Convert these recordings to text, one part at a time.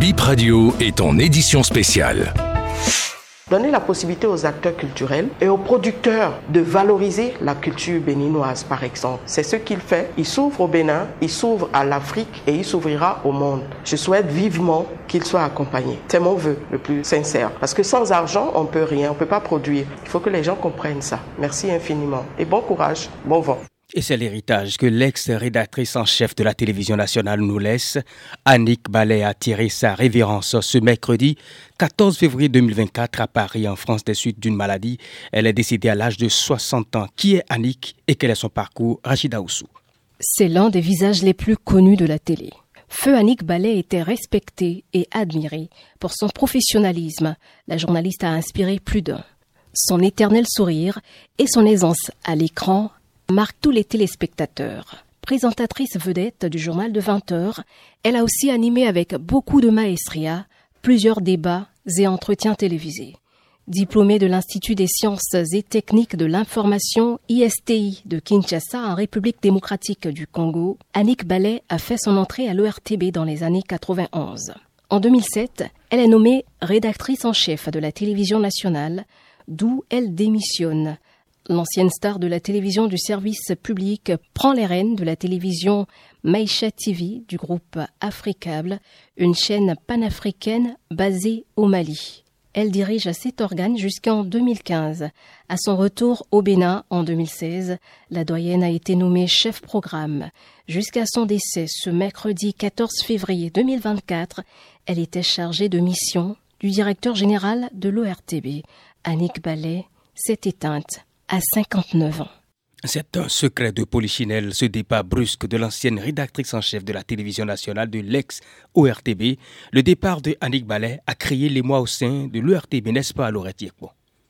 Bip Radio est en édition spéciale. Donner la possibilité aux acteurs culturels et aux producteurs de valoriser la culture béninoise, par exemple. C'est ce qu'il fait. Il s'ouvre au Bénin, il s'ouvre à l'Afrique et il s'ouvrira au monde. Je souhaite vivement qu'il soit accompagné. C'est mon vœu le plus sincère. Parce que sans argent, on peut rien, on peut pas produire. Il faut que les gens comprennent ça. Merci infiniment. Et bon courage, bon vent. Et c'est l'héritage que l'ex-rédactrice en chef de la télévision nationale nous laisse. Annick Ballet a tiré sa révérence ce mercredi 14 février 2024 à Paris, en France, des suites d'une maladie. Elle est décédée à l'âge de 60 ans. Qui est Annick et quel est son parcours? Rachida Oussou. C'est l'un des visages les plus connus de la télé. Feu Annick Ballet était respectée et admirée pour son professionnalisme. La journaliste a inspiré plus d'un. Son éternel sourire et son aisance à l'écran marque tous les téléspectateurs. Présentatrice vedette du journal de 20 heures, elle a aussi animé avec beaucoup de maestria plusieurs débats et entretiens télévisés. Diplômée de l'Institut des sciences et techniques de l'information ISTI de Kinshasa en République démocratique du Congo, Annick Ballet a fait son entrée à l'ERTB dans les années 91. En 2007, elle est nommée rédactrice en chef de la télévision nationale, d'où elle démissionne L'ancienne star de la télévision du service public prend les rênes de la télévision Maïcha TV du groupe Africable, une chaîne panafricaine basée au Mali. Elle dirige cet organe jusqu'en 2015. À son retour au Bénin en 2016, la doyenne a été nommée chef programme. Jusqu'à son décès ce mercredi 14 février 2024, elle était chargée de mission du directeur général de l'ORTB. Annick Ballet s'est éteinte à 59 ans. C'est un secret de Polichinelle, ce départ brusque de l'ancienne rédactrice en chef de la télévision nationale de l'ex-ORTB. Le départ de Annick Ballet a créé l'émoi au sein de l'ORTB, n'est-ce pas, Laurette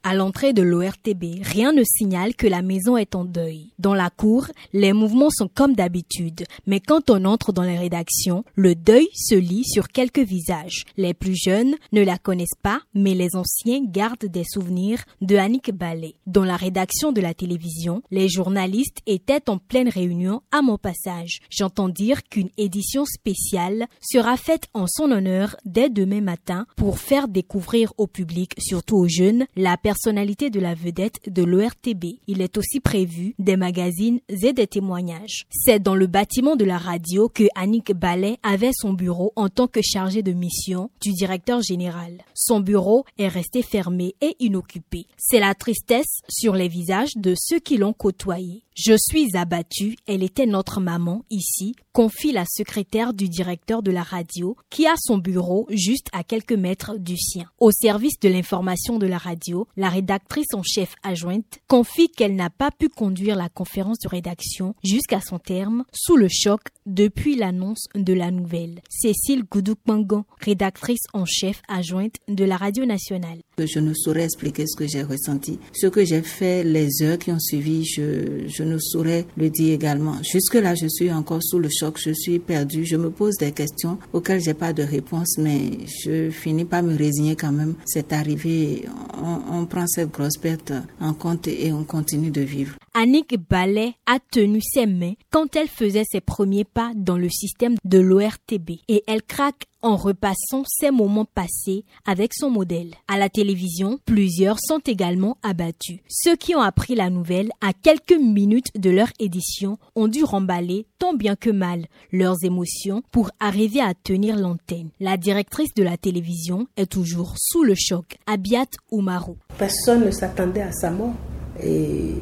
à l'entrée de l'ORTB, rien ne signale que la maison est en deuil. Dans la cour, les mouvements sont comme d'habitude, mais quand on entre dans les rédactions, le deuil se lit sur quelques visages. Les plus jeunes ne la connaissent pas, mais les anciens gardent des souvenirs de Annick Ballet. Dans la rédaction de la télévision, les journalistes étaient en pleine réunion à mon passage. J'entends dire qu'une édition spéciale sera faite en son honneur dès demain matin pour faire découvrir au public, surtout aux jeunes, la personnalité de la vedette de l'ORTB. Il est aussi prévu des magazines et des témoignages. C'est dans le bâtiment de la radio que Annick Ballet avait son bureau en tant que chargée de mission du directeur général. Son bureau est resté fermé et inoccupé. C'est la tristesse sur les visages de ceux qui l'ont côtoyé. Je suis abattue, elle était notre maman ici, confie la secrétaire du directeur de la radio qui a son bureau juste à quelques mètres du sien. Au service de l'information de la radio, la rédactrice en chef adjointe confie qu'elle n'a pas pu conduire la conférence de rédaction jusqu'à son terme sous le choc depuis l'annonce de la nouvelle. Cécile Goudoukmangan, rédactrice en chef adjointe de la radio nationale. Je ne saurais expliquer ce que j'ai ressenti. Ce que j'ai fait les heures qui ont suivi, je, ne saurais le dire également. Jusque-là, je suis encore sous le choc, je suis perdue, je me pose des questions auxquelles j'ai pas de réponse, mais je finis par me résigner quand même. C'est arrivé, on, on prend cette grosse perte en compte et on continue de vivre. Annick Ballet a tenu ses mains quand elle faisait ses premiers pas dans le système de l'ORTB et elle craque en repassant ses moments passés avec son modèle. À la télévision, plusieurs sont également abattus. Ceux qui ont appris la nouvelle à quelques minutes de leur édition ont dû remballer tant bien que mal leurs émotions pour arriver à tenir l'antenne. La directrice de la télévision est toujours sous le choc, Abiat Oumarou. Personne ne s'attendait à sa mort. Et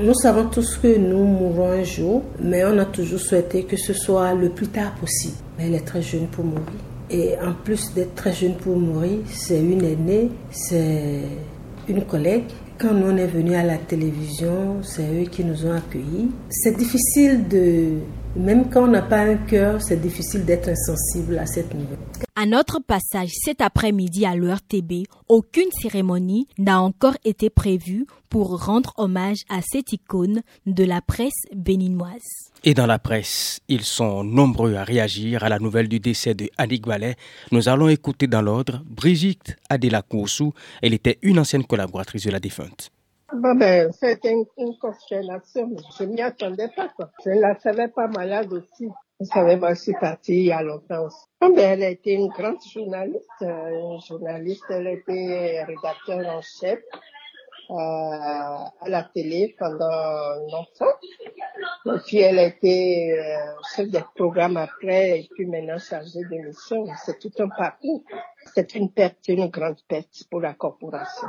nous savons tous que nous mourrons un jour, mais on a toujours souhaité que ce soit le plus tard possible. Mais elle est très jeune pour mourir. Et en plus d'être très jeune pour mourir, c'est une aînée, c'est une collègue. Quand on est venu à la télévision, c'est eux qui nous ont accueillis. C'est difficile de, même quand on n'a pas un cœur, c'est difficile d'être insensible à cette nouvelle. À notre passage cet après-midi à l'ERTB, aucune cérémonie n'a encore été prévue pour rendre hommage à cette icône de la presse béninoise. Et dans la presse, ils sont nombreux à réagir à la nouvelle du décès de Annick Ballet. Nous allons écouter dans l'ordre Brigitte Adela Koussou. Elle était une ancienne collaboratrice de la défunte. ben, c'était une, constellation. Je m'y attendais pas. Quoi. Je ne la savais pas malade aussi. Vous savez, moi, je suis partie il y a longtemps aussi. Ah, elle a été une grande journaliste. Euh, journaliste, elle été rédacteur en chef euh, à la télé pendant longtemps. Et puis elle a été euh, chef des programmes après et puis maintenant chargée de mission. C'est tout un parcours. C'est une perte, une grande perte pour la corporation.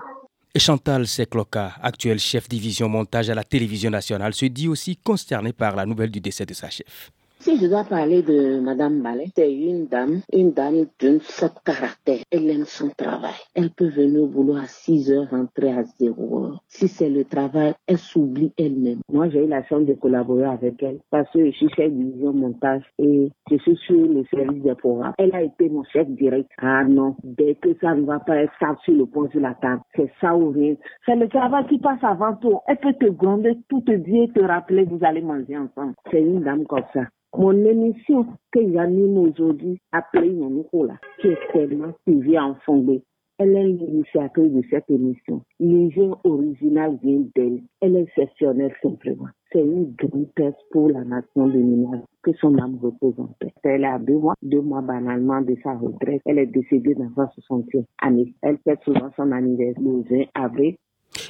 Chantal Sekloka, actuel chef division montage à la télévision nationale, se dit aussi consterné par la nouvelle du décès de sa chef. Si je dois parler de Madame Ballet, c'est une dame, une dame d'un fort caractère. Elle aime son travail. Elle peut venir au boulot à 6 heures, rentrer à 0 heures. Si c'est le travail, elle s'oublie elle-même. Moi, j'ai eu la chance de collaborer avec elle parce que je suis chef division montage et je suis sur le service des programmes. Elle a été mon chef direct. Ah non, dès que ça ne va pas, elle sort sur le point sur la table. C'est ça ou rien. C'est le travail qui passe avant tout. Elle peut te gronder, tout te dire, te rappeler, vous allez manger ensemble. C'est une dame comme ça. Mon émission que j'anime aujourd'hui, appelée Yanikola, qui est tellement suivie en fondé. Elle est l'initiatrice de cette émission. L'idée originale vient d'elle. Elle est exceptionnelle simplement. C'est une grande pour la nation béninoise. Que son âme repose en paix. Elle a deux mois, deux mois banalement de sa retraite. Elle est décédée dans sa 60e année. Elle fête souvent son anniversaire le 20 avril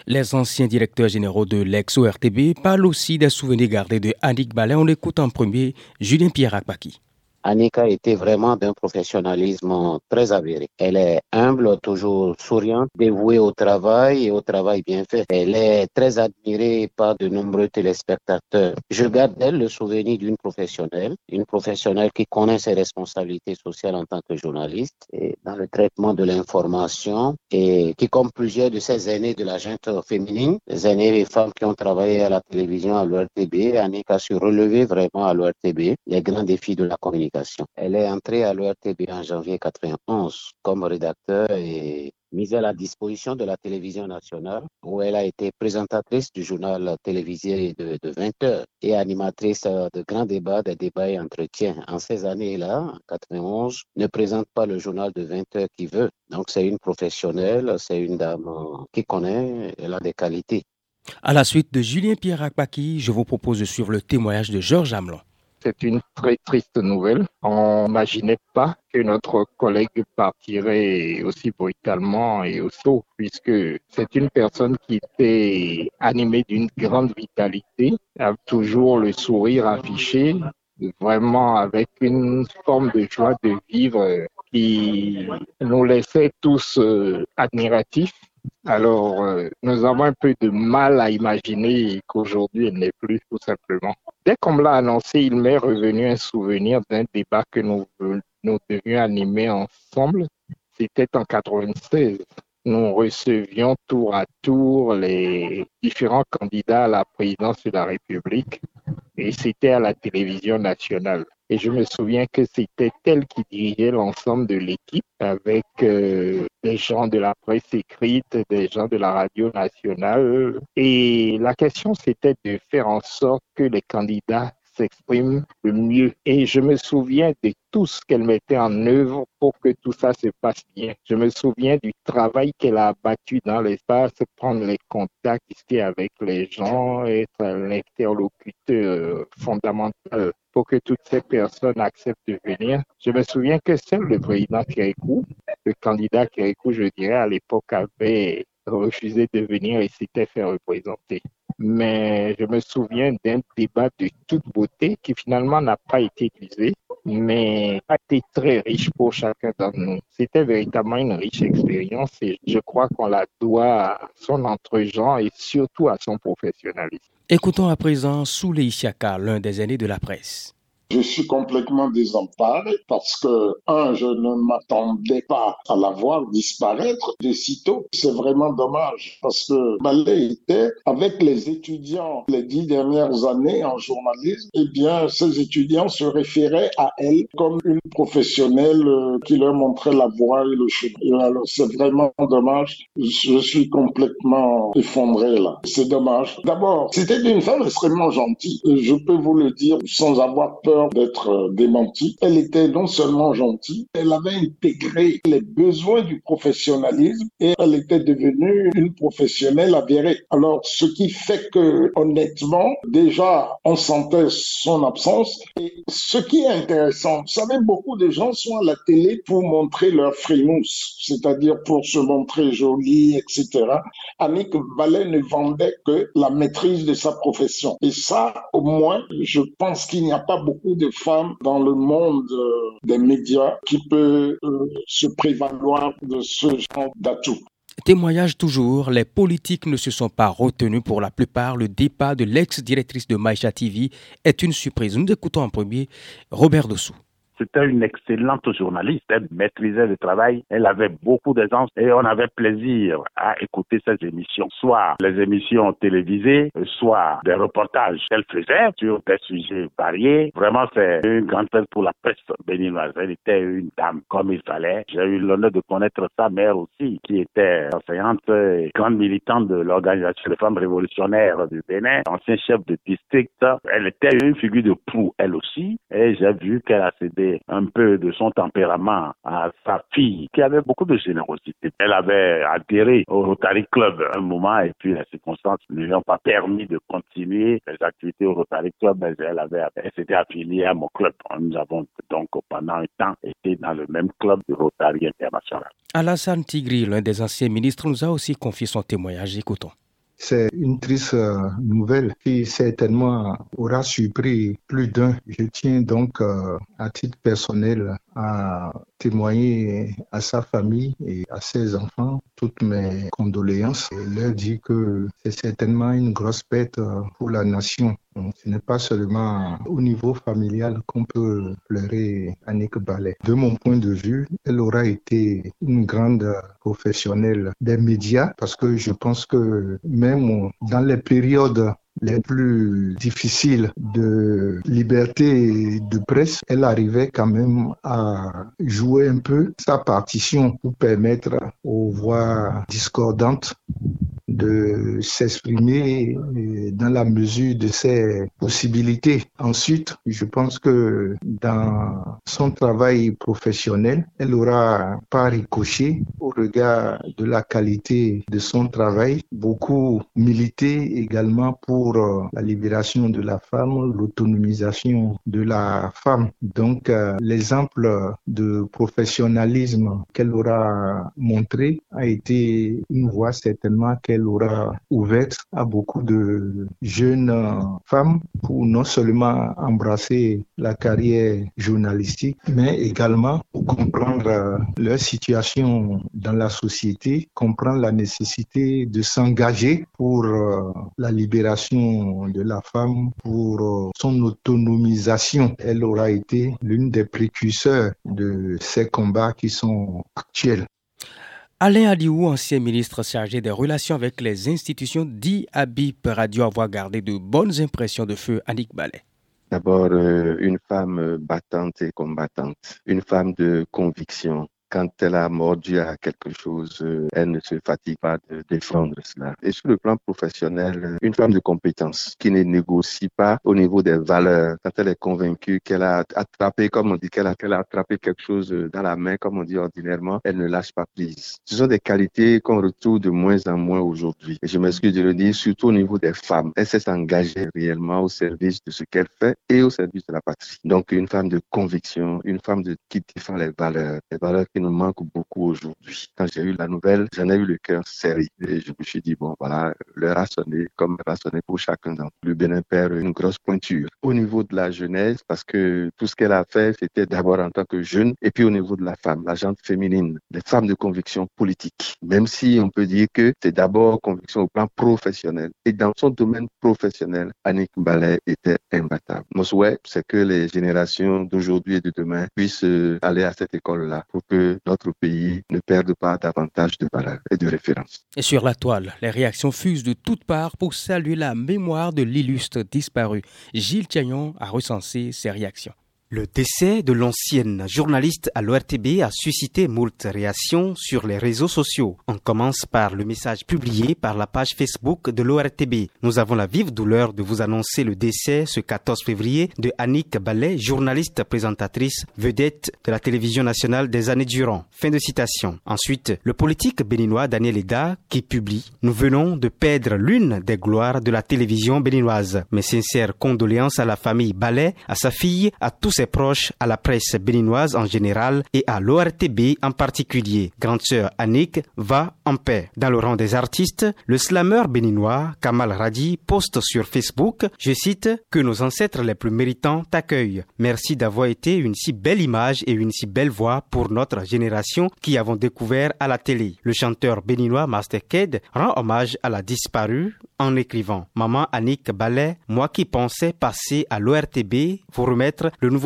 les anciens directeurs généraux de l'ex-ORTB parlent aussi des souvenirs gardés de Annick Ballet. On écoute en premier Julien Pierre Akbaki. Annika était vraiment d'un professionnalisme très avéré. Elle est humble, toujours souriante, dévouée au travail et au travail bien fait. Elle est très admirée par de nombreux téléspectateurs. Je garde d'elle le souvenir d'une professionnelle, une professionnelle qui connaît ses responsabilités sociales en tant que journaliste et dans le traitement de l'information et qui, comme plusieurs de ses aînés de la gente féminine, les aînés et femmes qui ont travaillé à la télévision à l'ORTB, Annika a su relever vraiment à l'ORTB les grands défis de la communication elle est entrée à l'ORTB en janvier 91 comme rédacteur et mise à la disposition de la télévision nationale, où elle a été présentatrice du journal télévisé de, 20 heures et animatrice de grands débats, des débats et entretiens. En ces années-là, en 91, ne présente pas le journal de 20 heures qui veut. Donc c'est une professionnelle, c'est une dame qui connaît, elle a des qualités. À la suite de Julien Pierre Akbaki, je vous propose de suivre le témoignage de Georges Hamelon c'est une très triste nouvelle. On n'imaginait pas que notre collègue partirait aussi brutalement et aussi tôt, puisque c'est une personne qui était animée d'une grande vitalité, a toujours le sourire affiché, vraiment avec une forme de joie de vivre qui nous laissait tous euh, admiratifs alors, euh, nous avons un peu de mal à imaginer qu'aujourd'hui, elle n'est plus, tout simplement. Dès qu'on me l'a annoncé, il m'est revenu un souvenir d'un débat que nous, nous devions animer ensemble. C'était en 96. Nous recevions tour à tour les différents candidats à la présidence de la République et c'était à la télévision nationale. Et je me souviens que c'était elle qui dirigeait l'ensemble de l'équipe avec euh, des gens de la presse écrite, des gens de la radio nationale. Et la question, c'était de faire en sorte que les candidats s'expriment le mieux. Et je me souviens de tout ce qu'elle mettait en œuvre pour que tout ça se passe bien. Je me souviens du travail qu'elle a abattu dans l'espace, prendre les contacts ici avec les gens, être l'interlocuteur fondamental pour que toutes ces personnes acceptent de venir. Je me souviens que seul le président Kérékou, le candidat Kérékou, je dirais, à l'époque avait refusé de venir et s'était fait représenter. Mais je me souviens d'un débat de toute beauté qui finalement n'a pas été utilisé, mais a été très riche pour chacun d'entre nous. C'était véritablement une riche expérience et je crois qu'on la doit à son entre-gens et surtout à son professionnalisme. Écoutons à présent Souley Isiaka, l'un des aînés de la presse. Je suis complètement désemparé parce que, un, je ne m'attendais pas à la voir disparaître de sitôt. C'est vraiment dommage parce que Malé était avec les étudiants les dix dernières années en journalisme. Eh bien, ces étudiants se référaient à elle comme une professionnelle euh, qui leur montrait la voie et le chemin. Alors, c'est vraiment dommage. Je suis complètement effondré là. C'est dommage. D'abord, c'était une femme extrêmement gentille. Je peux vous le dire sans avoir peur d'être démentie. Elle était non seulement gentille, elle avait intégré les besoins du professionnalisme et elle était devenue une professionnelle avérée. Alors, ce qui fait que, honnêtement, déjà, on sentait son absence. Et ce qui est intéressant, vous savez, beaucoup de gens sont à la télé pour montrer leur frimousse, c'est-à-dire pour se montrer jolie, etc. Annick Ballet ne vendait que la maîtrise de sa profession. Et ça, au moins, je pense qu'il n'y a pas beaucoup de femmes dans le monde euh, des médias qui peuvent euh, se prévaloir de ce genre d'atout. Témoignage toujours, les politiques ne se sont pas retenus pour la plupart. Le départ de l'ex-directrice de Maïcha TV est une surprise. Nous écoutons en premier Robert Dossou. C'était une excellente journaliste. Elle maîtrisait le travail. Elle avait beaucoup d'aisance et on avait plaisir à écouter ses émissions, soit les émissions télévisées, soit des reportages qu'elle faisait sur des sujets variés. Vraiment, c'est une grande fête pour la presse béninoise. Elle était une dame comme il fallait. J'ai eu l'honneur de connaître sa mère aussi, qui était enseignante et grande militante de l'organisation des femmes révolutionnaires du Bénin, ancien chef de district. Elle était une figure de proue, elle aussi, et j'ai vu qu'elle a cédé un peu de son tempérament à sa fille, qui avait beaucoup de générosité. Elle avait adhéré au Rotary Club un moment et puis les circonstances ne lui ont pas permis de continuer les activités au Rotary Club, mais elle avait, elle s'était affiliée à mon club. Nous avons donc pendant un temps été dans le même club du Rotary International. Alassane Tigri, l'un des anciens ministres, nous a aussi confié son témoignage. Écoutons. C'est une triste euh, nouvelle qui certainement aura surpris plus d'un. Je tiens donc euh, à titre personnel à témoigner à sa famille et à ses enfants toutes mes condoléances et leur dire que c'est certainement une grosse perte euh, pour la nation. Ce n'est pas seulement au niveau familial qu'on peut pleurer Annick Ballet. De mon point de vue, elle aura été une grande professionnelle des médias parce que je pense que même dans les périodes les plus difficiles de liberté de presse, elle arrivait quand même à jouer un peu sa partition pour permettre aux voix discordantes de s'exprimer dans la mesure de ses possibilités. Ensuite, je pense que dans son travail professionnel, elle aura pas ricoché au regard de la qualité de son travail, beaucoup milité également pour pour euh, la libération de la femme, l'autonomisation de la femme. Donc, euh, l'exemple de professionnalisme qu'elle aura montré a été une voie certainement qu'elle aura ouverte à beaucoup de jeunes femmes pour non seulement embrasser la carrière journalistique, mais également pour comprendre leur situation dans la société, comprendre la nécessité de s'engager pour euh, la libération de la femme pour euh, son autonomisation. Elle aura été l'une des précurseurs de ces combats qui sont actuels. Alain Aliou, ancien ministre chargé des relations avec les institutions, dit à BIP Radio avoir gardé de bonnes impressions de feu Annick Ballet. D'abord, euh, une femme battante et combattante, une femme de conviction, quand elle a mordu à quelque chose, euh, elle ne se fatigue pas de défendre cela. Et sur le plan professionnel, une femme de compétence qui ne négocie pas au niveau des valeurs. Quand elle est convaincue qu'elle a attrapé, comme on dit, qu'elle a, attrapé quelque chose dans la main, comme on dit ordinairement, elle ne lâche pas prise. Ce sont des qualités qu'on retrouve de moins en moins aujourd'hui. Et je m'excuse de le dire, surtout au niveau des femmes. Elle s'est engagée réellement au service de ce qu'elle fait et au service de la patrie. Donc, une femme de conviction, une femme qui défend les valeurs, les valeurs qui manque beaucoup aujourd'hui. Quand j'ai eu la nouvelle, j'en ai eu le cœur serré et je me suis dit, bon, voilà, l'heure a sonné comme elle a sonné pour chacun d'entre Le Bénin perd une grosse pointure. Au niveau de la jeunesse, parce que tout ce qu'elle a fait, c'était d'abord en tant que jeune et puis au niveau de la femme, la gente féminine, les femmes de conviction politique. Même si on peut dire que c'est d'abord conviction au plan professionnel. Et dans son domaine professionnel, Annick Ballet était imbattable. Mon souhait, c'est que les générations d'aujourd'hui et de demain puissent aller à cette école-là pour que notre pays ne perde pas davantage de valeur et de référence. Et sur la toile, les réactions fusent de toutes parts pour saluer la mémoire de l'illustre disparu. Gilles Tiagnon a recensé ces réactions. Le décès de l'ancienne journaliste à l'ORTB a suscité moult réactions sur les réseaux sociaux. On commence par le message publié par la page Facebook de l'ORTB. Nous avons la vive douleur de vous annoncer le décès ce 14 février de Annick Ballet, journaliste présentatrice vedette de la télévision nationale des années durant. Fin de citation. Ensuite, le politique béninois Daniel Eda qui publie Nous venons de perdre l'une des gloires de la télévision béninoise. Mes sincères condoléances à la famille Ballet, à sa fille, à tous ses proches, à la presse béninoise en général et à l'ORTB en particulier. Grande sœur Annick va en paix. Dans le rang des artistes, le slammer béninois Kamal Radi poste sur Facebook, je cite, que nos ancêtres les plus méritants t'accueillent. Merci d'avoir été une si belle image et une si belle voix pour notre génération qui avons découvert à la télé. Le chanteur béninois Master Ked rend hommage à la disparue en écrivant Maman Annick Ballet, moi qui pensais passer à l'ORTB pour remettre le nouveau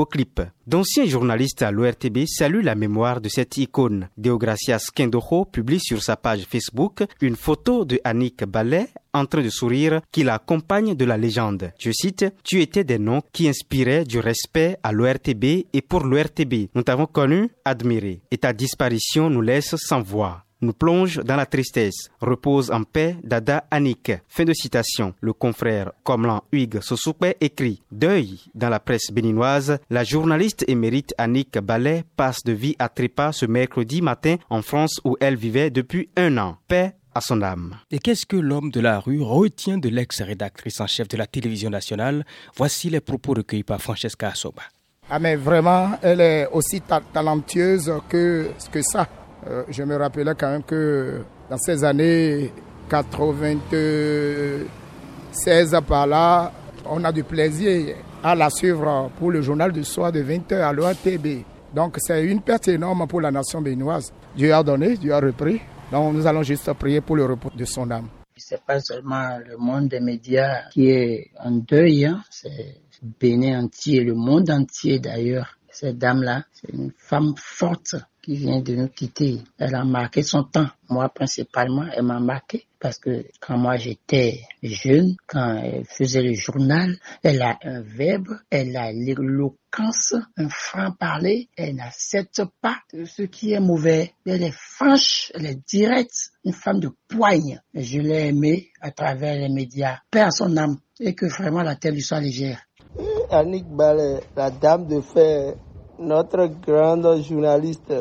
D'anciens journalistes à l'ORTB saluent la mémoire de cette icône. Deogracias Kendoho publie sur sa page Facebook une photo de Annick Ballet en train de sourire qui l'accompagne de la légende. Je cite, Tu étais des noms qui inspiraient du respect à l'ORTB et pour l'ORTB. Nous t'avons connu, admiré. Et ta disparition nous laisse sans voix nous plonge dans la tristesse. Repose en paix Dada Annick. Fin de citation. Le confrère Comlan Hugues Sosoupe écrit Deuil dans la presse béninoise. La journaliste émérite Annick Ballet passe de vie à trépas ce mercredi matin en France où elle vivait depuis un an. Paix à son âme. Et qu'est-ce que l'homme de la rue retient de l'ex-rédactrice en chef de la télévision nationale? Voici les propos recueillis par Francesca Assoba. Ah mais vraiment, elle est aussi talentueuse que, que ça. Euh, je me rappelais quand même que dans ces années 96 par là, on a du plaisir à la suivre pour le journal du soir de 20h à l'OATB. Donc c'est une perte énorme pour la nation béninoise. Dieu a donné, Dieu a repris. Donc nous allons juste prier pour le repos de son âme. C'est pas seulement le monde des médias qui est en deuil, hein. c'est Bénin entier, le monde entier d'ailleurs. Cette dame-là, c'est une femme forte qui vient de nous quitter. Elle a marqué son temps. Moi, principalement, elle m'a marqué parce que quand moi j'étais jeune, quand elle faisait le journal, elle a un verbe, elle a l'éloquence, un franc-parler, elle n'accepte pas ce qui est mauvais. Elle est franche, elle est directe, une femme de poigne. Je l'ai aimée à travers les médias. Père son âme et que vraiment la terre lui soit légère. Annick Ballet, la dame de fer, notre grande journaliste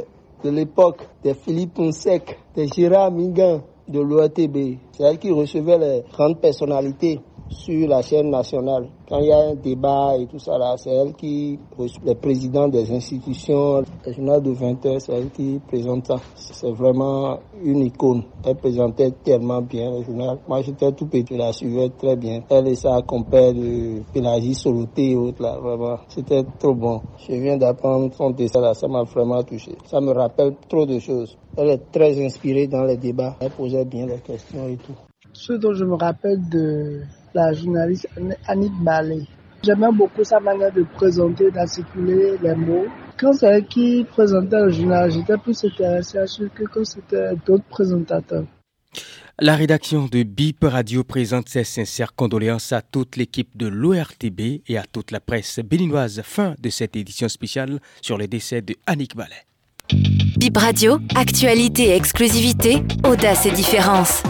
de l'époque, de Philippe Ponsec, de Gérard Mingan, de l'OATB. C'est elle qui recevait les grandes personnalités sur la chaîne nationale. Quand il y a un débat et tout ça là, c'est elle qui, les présidents des institutions, le journal de 20 heures, c'est elle qui présente ça. C'est vraiment une icône. Elle présentait tellement bien le journal. Moi j'étais tout petit, je la suivais très bien. Elle et sa compère de Pélagie Soloté et autres là, vraiment. C'était trop bon. Je viens d'apprendre son dessin là, ça m'a vraiment touché. Ça me rappelle trop de choses. Elle est très inspirée dans les débats. Elle posait bien les questions et tout. Ce dont je me rappelle de la journaliste Annick Ballet. J'aimais beaucoup sa manière de présenter, d'articuler les mots. Quand c'est elle qui présentait le journal, j'étais plus intéressé à ce que quand c'était d'autres présentateurs. La rédaction de BIP Radio présente ses sincères condoléances à toute l'équipe de l'ORTB et à toute la presse béninoise. Fin de cette édition spéciale sur le décès de Annick Ballet. BIP Radio, actualité et exclusivité, audace et différence.